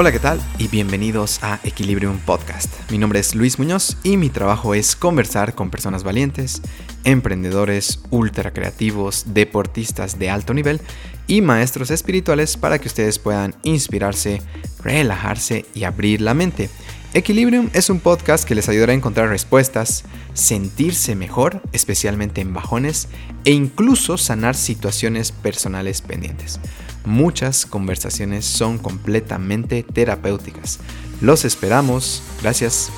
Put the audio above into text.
Hola, ¿qué tal? Y bienvenidos a Equilibrium Podcast. Mi nombre es Luis Muñoz y mi trabajo es conversar con personas valientes, emprendedores, ultra creativos, deportistas de alto nivel y maestros espirituales para que ustedes puedan inspirarse, relajarse y abrir la mente. Equilibrium es un podcast que les ayudará a encontrar respuestas, sentirse mejor, especialmente en bajones, e incluso sanar situaciones personales pendientes. Muchas conversaciones son completamente terapéuticas. Los esperamos. Gracias.